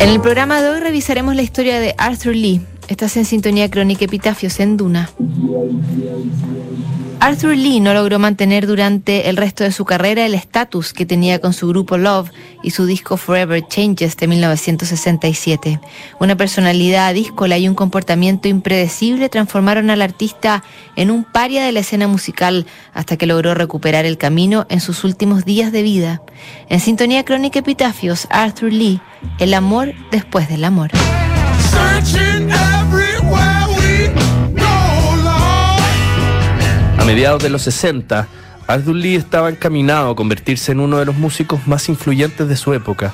En el programa de hoy revisaremos la historia de Arthur Lee. Estás en sintonía crónica Epitafios en Duna. Arthur Lee no logró mantener durante el resto de su carrera el estatus que tenía con su grupo Love y su disco Forever Changes de 1967. Una personalidad díscola y un comportamiento impredecible transformaron al artista en un paria de la escena musical hasta que logró recuperar el camino en sus últimos días de vida. En sintonía crónica Epitafios, Arthur Lee, el amor después del amor. A mediados de los 60, Arthur Lee estaba encaminado a convertirse en uno de los músicos más influyentes de su época.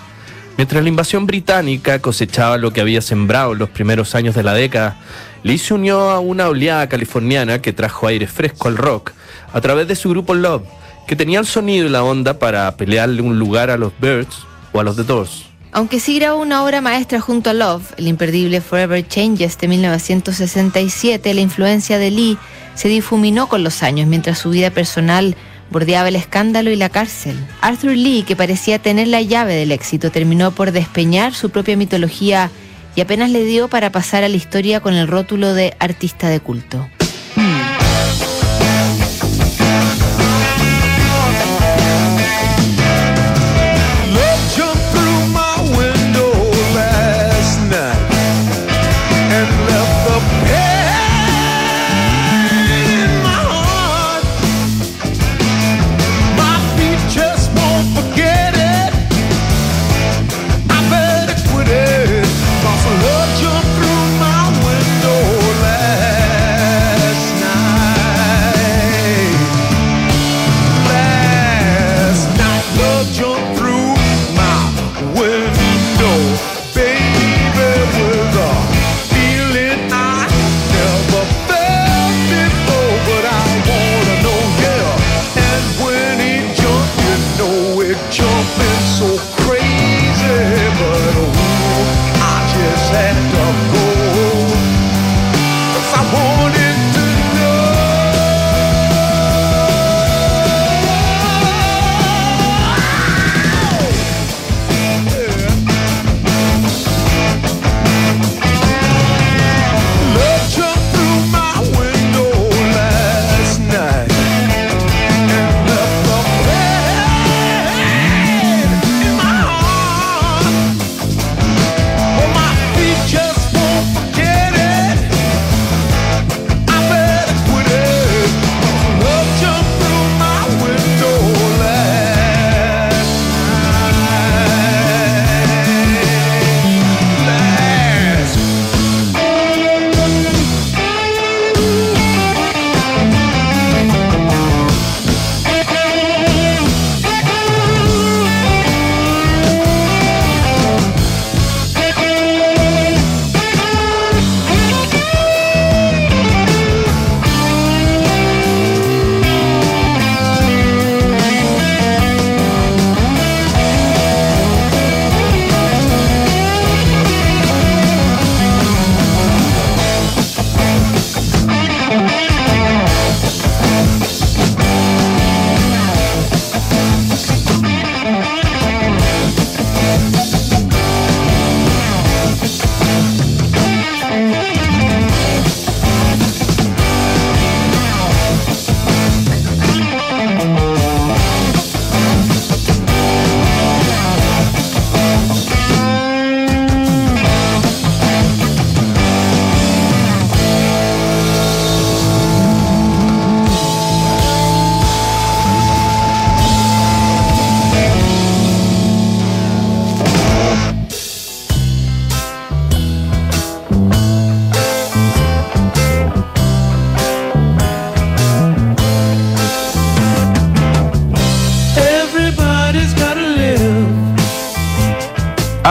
Mientras la invasión británica cosechaba lo que había sembrado en los primeros años de la década, Lee se unió a una oleada californiana que trajo aire fresco al rock a través de su grupo Love, que tenía el sonido y la onda para pelearle un lugar a los Birds o a los The Doors. Aunque sí grabó una obra maestra junto a Love, el imperdible Forever Changes de 1967, la influencia de Lee se difuminó con los años mientras su vida personal bordeaba el escándalo y la cárcel. Arthur Lee, que parecía tener la llave del éxito, terminó por despeñar su propia mitología y apenas le dio para pasar a la historia con el rótulo de artista de culto.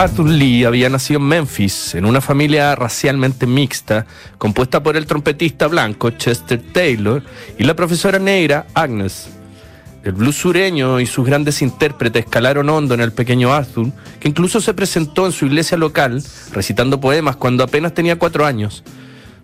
Arthur Lee había nacido en Memphis, en una familia racialmente mixta, compuesta por el trompetista blanco Chester Taylor y la profesora negra Agnes. El blues sureño y sus grandes intérpretes calaron hondo en el pequeño Arthur, que incluso se presentó en su iglesia local recitando poemas cuando apenas tenía cuatro años.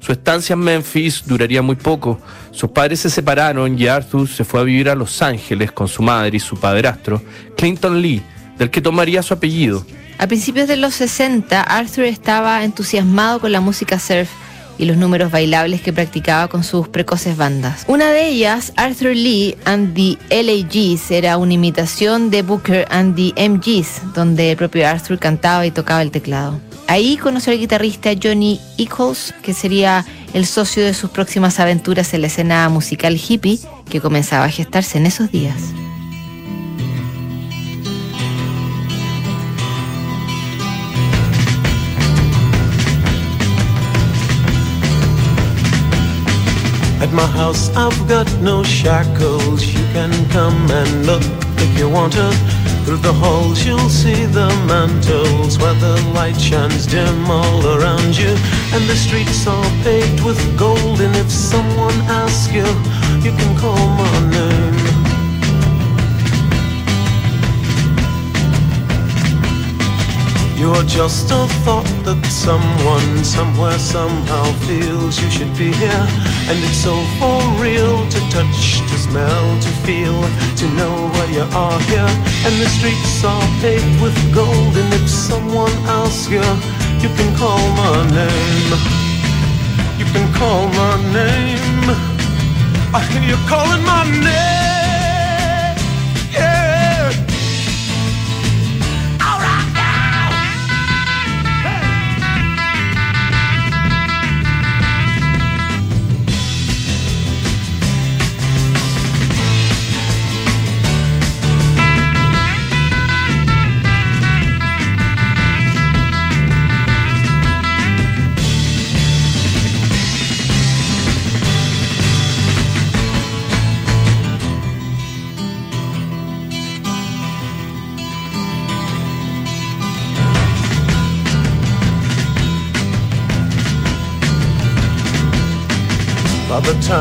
Su estancia en Memphis duraría muy poco. Sus padres se separaron y Arthur se fue a vivir a Los Ángeles con su madre y su padrastro, Clinton Lee, del que tomaría su apellido. A principios de los 60, Arthur estaba entusiasmado con la música surf y los números bailables que practicaba con sus precoces bandas. Una de ellas, Arthur Lee and the LAGs, era una imitación de Booker and the MGs, donde el propio Arthur cantaba y tocaba el teclado. Ahí conoció al guitarrista Johnny Eccles, que sería el socio de sus próximas aventuras en la escena musical hippie que comenzaba a gestarse en esos días. My house. I've got no shackles. You can come and look if you want to. Through the halls you'll see the mantles Where the light shines dim all around you. And the streets are paved with gold. And if someone asks you, you can call my name You're just a thought that someone somewhere somehow feels you should be here. And it's so for real to touch, to smell, to feel, to know where you are here. And the streets are paved with gold. And if someone asks you, you can call my name. You can call my name. I hear you calling my name.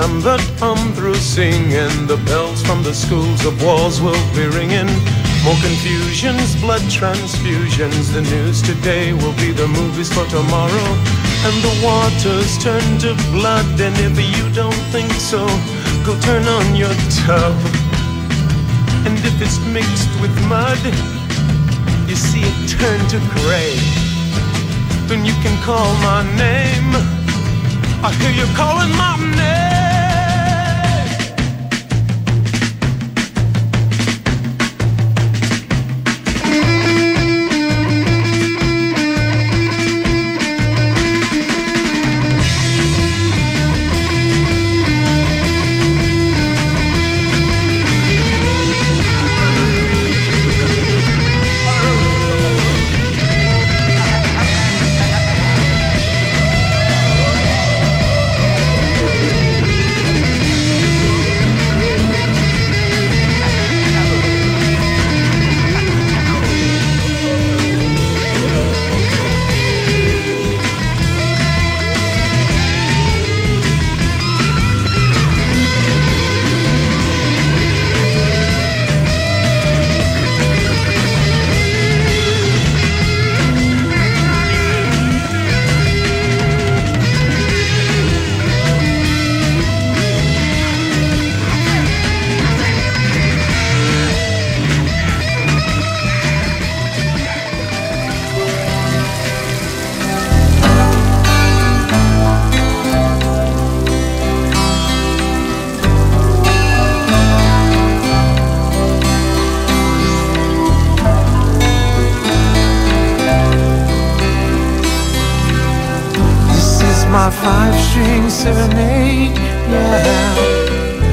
Time that I'm through singing, the bells from the schools of wars will be ringing. More confusions, blood transfusions. The news today will be the movies for tomorrow. And the waters turn to blood. And if you don't think so, go turn on your tub. And if it's mixed with mud, you see it turn to gray. Then you can call my name. I hear you calling my name.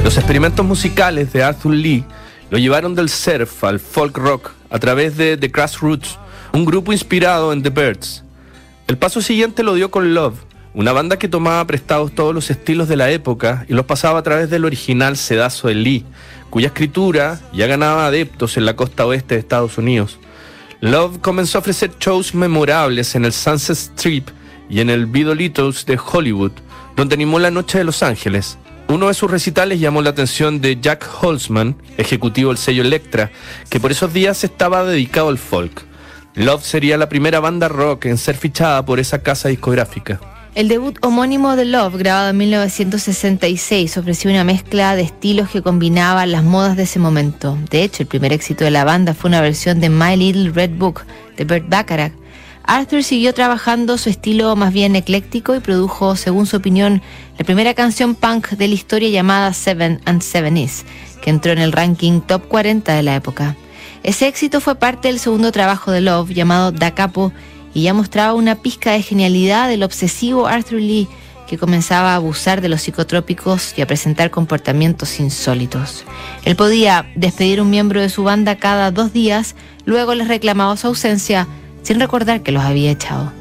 Los experimentos musicales de Arthur Lee lo llevaron del surf al folk rock a través de The Grassroots, un grupo inspirado en The Birds. El paso siguiente lo dio con Love, una banda que tomaba prestados todos los estilos de la época y los pasaba a través del original sedazo de Lee, cuya escritura ya ganaba adeptos en la costa oeste de Estados Unidos. Love comenzó a ofrecer shows memorables en el Sunset Strip y en el Vidolitos de Hollywood, donde animó la noche de Los Ángeles. Uno de sus recitales llamó la atención de Jack Holzman, ejecutivo del sello Electra, que por esos días estaba dedicado al folk. Love sería la primera banda rock en ser fichada por esa casa discográfica. El debut homónimo de Love, grabado en 1966, ofreció una mezcla de estilos que combinaban las modas de ese momento. De hecho, el primer éxito de la banda fue una versión de My Little Red Book de Burt Bacharach. Arthur siguió trabajando su estilo más bien ecléctico y produjo, según su opinión, la primera canción punk de la historia llamada Seven and Seven Is, que entró en el ranking top 40 de la época. Ese éxito fue parte del segundo trabajo de Love llamado Da Capo y ya mostraba una pizca de genialidad del obsesivo Arthur Lee que comenzaba a abusar de los psicotrópicos y a presentar comportamientos insólitos. Él podía despedir un miembro de su banda cada dos días, luego les reclamaba su ausencia sin recordar que los había echado.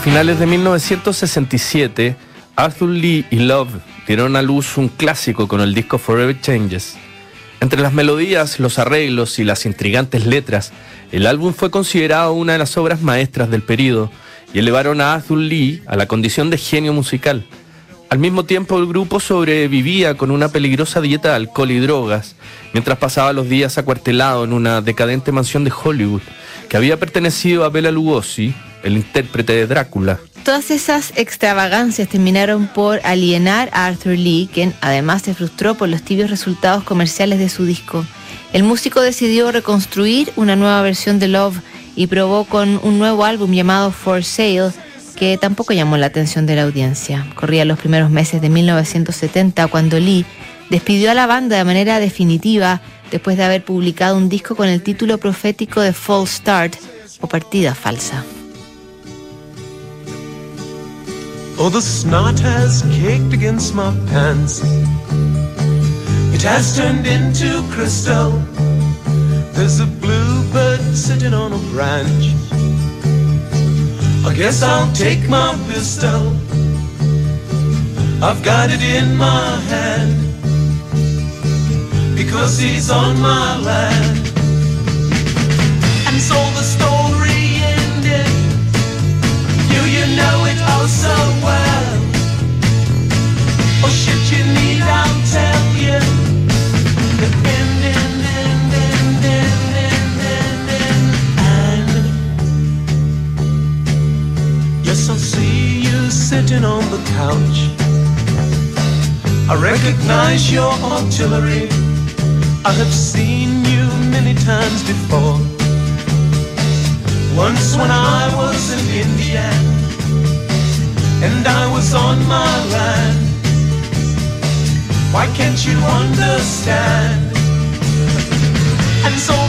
Finales de 1967, Arthur Lee y Love dieron a luz un clásico con el disco Forever Changes. Entre las melodías, los arreglos y las intrigantes letras, el álbum fue considerado una de las obras maestras del periodo y elevaron a Arthur Lee a la condición de genio musical. Al mismo tiempo, el grupo sobrevivía con una peligrosa dieta de alcohol y drogas, mientras pasaba los días acuartelado en una decadente mansión de Hollywood que había pertenecido a Bela Lugosi, el intérprete de Drácula. Todas esas extravagancias terminaron por alienar a Arthur Lee, quien además se frustró por los tibios resultados comerciales de su disco. El músico decidió reconstruir una nueva versión de Love y probó con un nuevo álbum llamado For Sale, que tampoco llamó la atención de la audiencia. Corría los primeros meses de 1970 cuando Lee despidió a la banda de manera definitiva después de haber publicado un disco con el título profético de False Start o Partida Falsa. Oh, the snot has caked against my pants. It has turned into crystal. There's a bluebird sitting on a branch. I guess I'll take my pistol. I've got it in my hand because he's on my land. And so the story so well. Oh shit, you need I'll tell you. End, end, end, end, end, end, end. And yes, I see you sitting on the couch. I recognize your artillery. I have seen you many times before. Once when I was an Indian and I was on my land. Why can't you understand? And so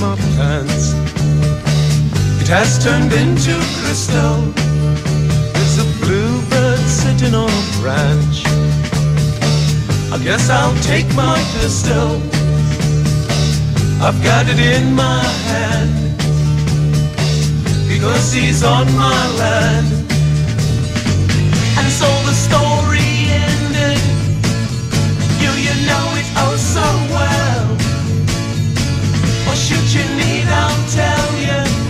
my pants. It has turned into crystal. There's a bluebird sitting on a branch. I guess I'll take my pistol. I've got it in my hand. Because he's on my land. And so the story ended. You, you know it oh so well. Or should you need, I'll tell you.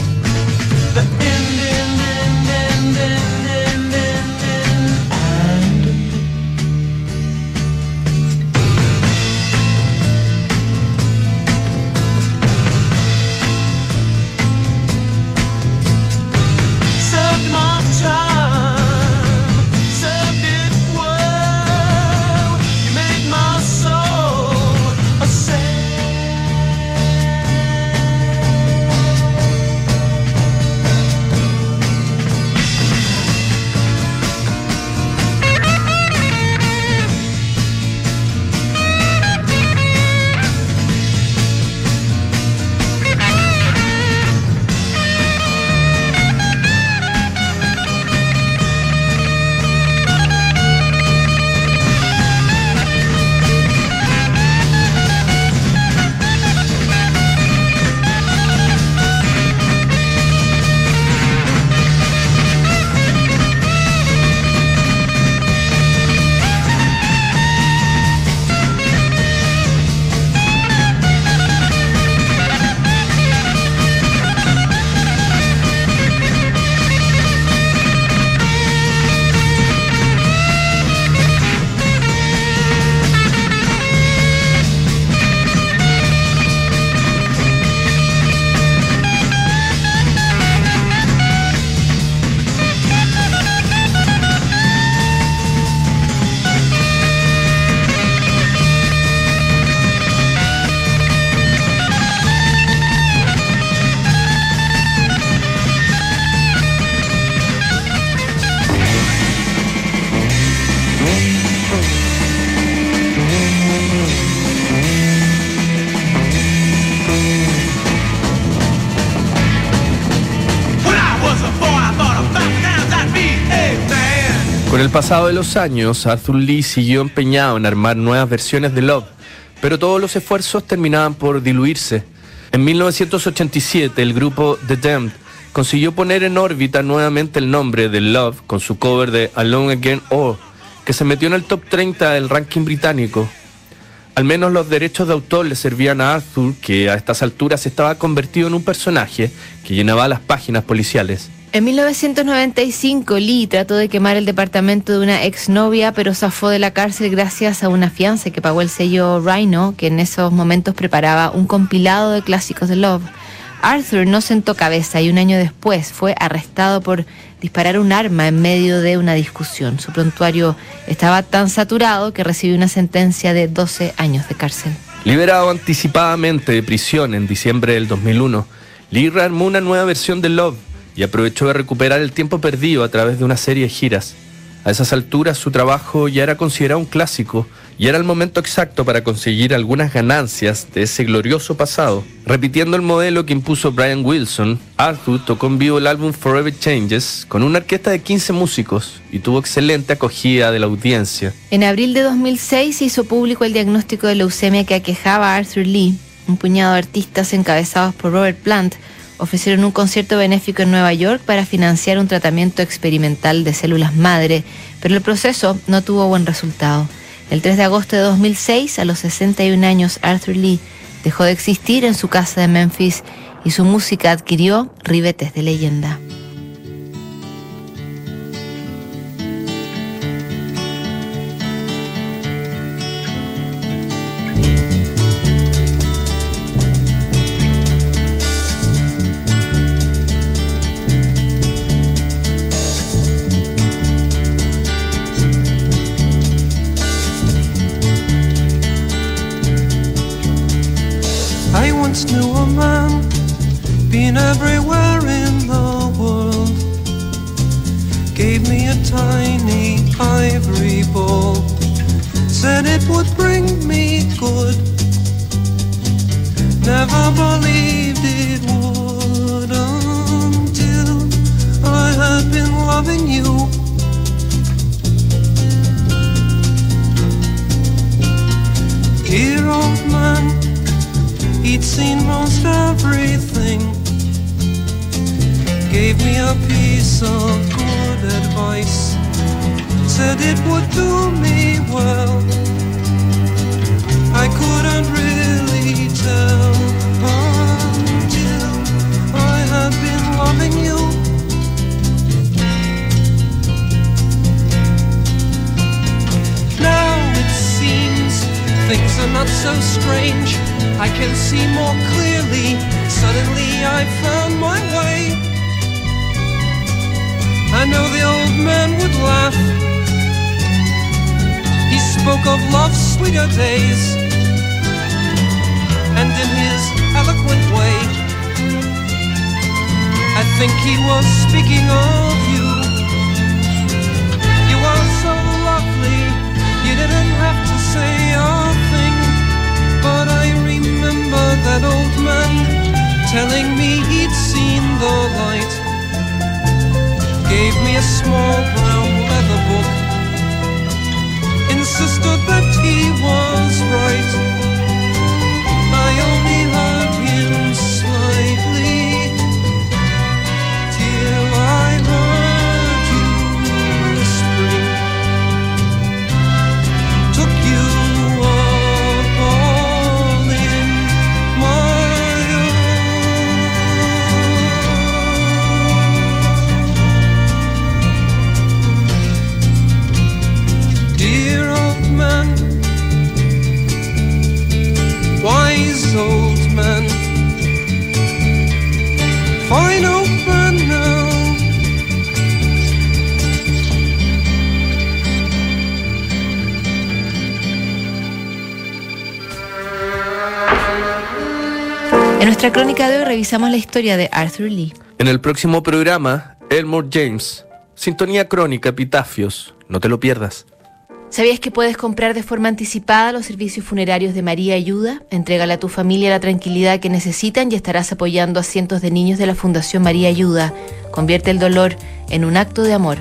Con el pasado de los años, Arthur Lee siguió empeñado en armar nuevas versiones de Love, pero todos los esfuerzos terminaban por diluirse. En 1987, el grupo The Damned consiguió poner en órbita nuevamente el nombre de Love con su cover de Alone Again Or, que se metió en el top 30 del ranking británico. Al menos los derechos de autor le servían a Arthur, que a estas alturas estaba convertido en un personaje que llenaba las páginas policiales. En 1995, Lee trató de quemar el departamento de una exnovia, pero zafó de la cárcel gracias a una fianza que pagó el sello Rhino, que en esos momentos preparaba un compilado de clásicos de Love. Arthur no sentó cabeza y un año después fue arrestado por disparar un arma en medio de una discusión. Su prontuario estaba tan saturado que recibió una sentencia de 12 años de cárcel. Liberado anticipadamente de prisión en diciembre del 2001, Lee rearmó una nueva versión de Love y aprovechó de recuperar el tiempo perdido a través de una serie de giras. A esas alturas su trabajo ya era considerado un clásico y era el momento exacto para conseguir algunas ganancias de ese glorioso pasado. Repitiendo el modelo que impuso Brian Wilson, Arthur tocó en vivo el álbum Forever Changes con una orquesta de 15 músicos y tuvo excelente acogida de la audiencia. En abril de 2006 hizo público el diagnóstico de leucemia que aquejaba a Arthur Lee. Un puñado de artistas encabezados por Robert Plant ofrecieron un concierto benéfico en Nueva York para financiar un tratamiento experimental de células madre, pero el proceso no tuvo buen resultado. El 3 de agosto de 2006, a los 61 años, Arthur Lee dejó de existir en su casa de Memphis y su música adquirió ribetes de leyenda. everywhere in the world. Gave me a tiny ivory ball, said it would bring me good. Never believed it would until I had been loving you. Dear old man, he'd seen most everything gave me a piece of good advice. Said it would do me well. I couldn't really tell until I had been loving you. Now it seems things are not so strange. I can see more clearly. Suddenly I found my way. I know the old man would laugh. He spoke of love's sweeter days, and in his eloquent way, I think he was speaking of you. You are so lovely, you didn't have to say, oh. small nuestra crónica de hoy revisamos la historia de Arthur Lee. En el próximo programa, Elmore James, Sintonía Crónica, Epitafios, no te lo pierdas. ¿Sabías que puedes comprar de forma anticipada los servicios funerarios de María Ayuda? Entrégale a tu familia la tranquilidad que necesitan y estarás apoyando a cientos de niños de la Fundación María Ayuda. Convierte el dolor en un acto de amor.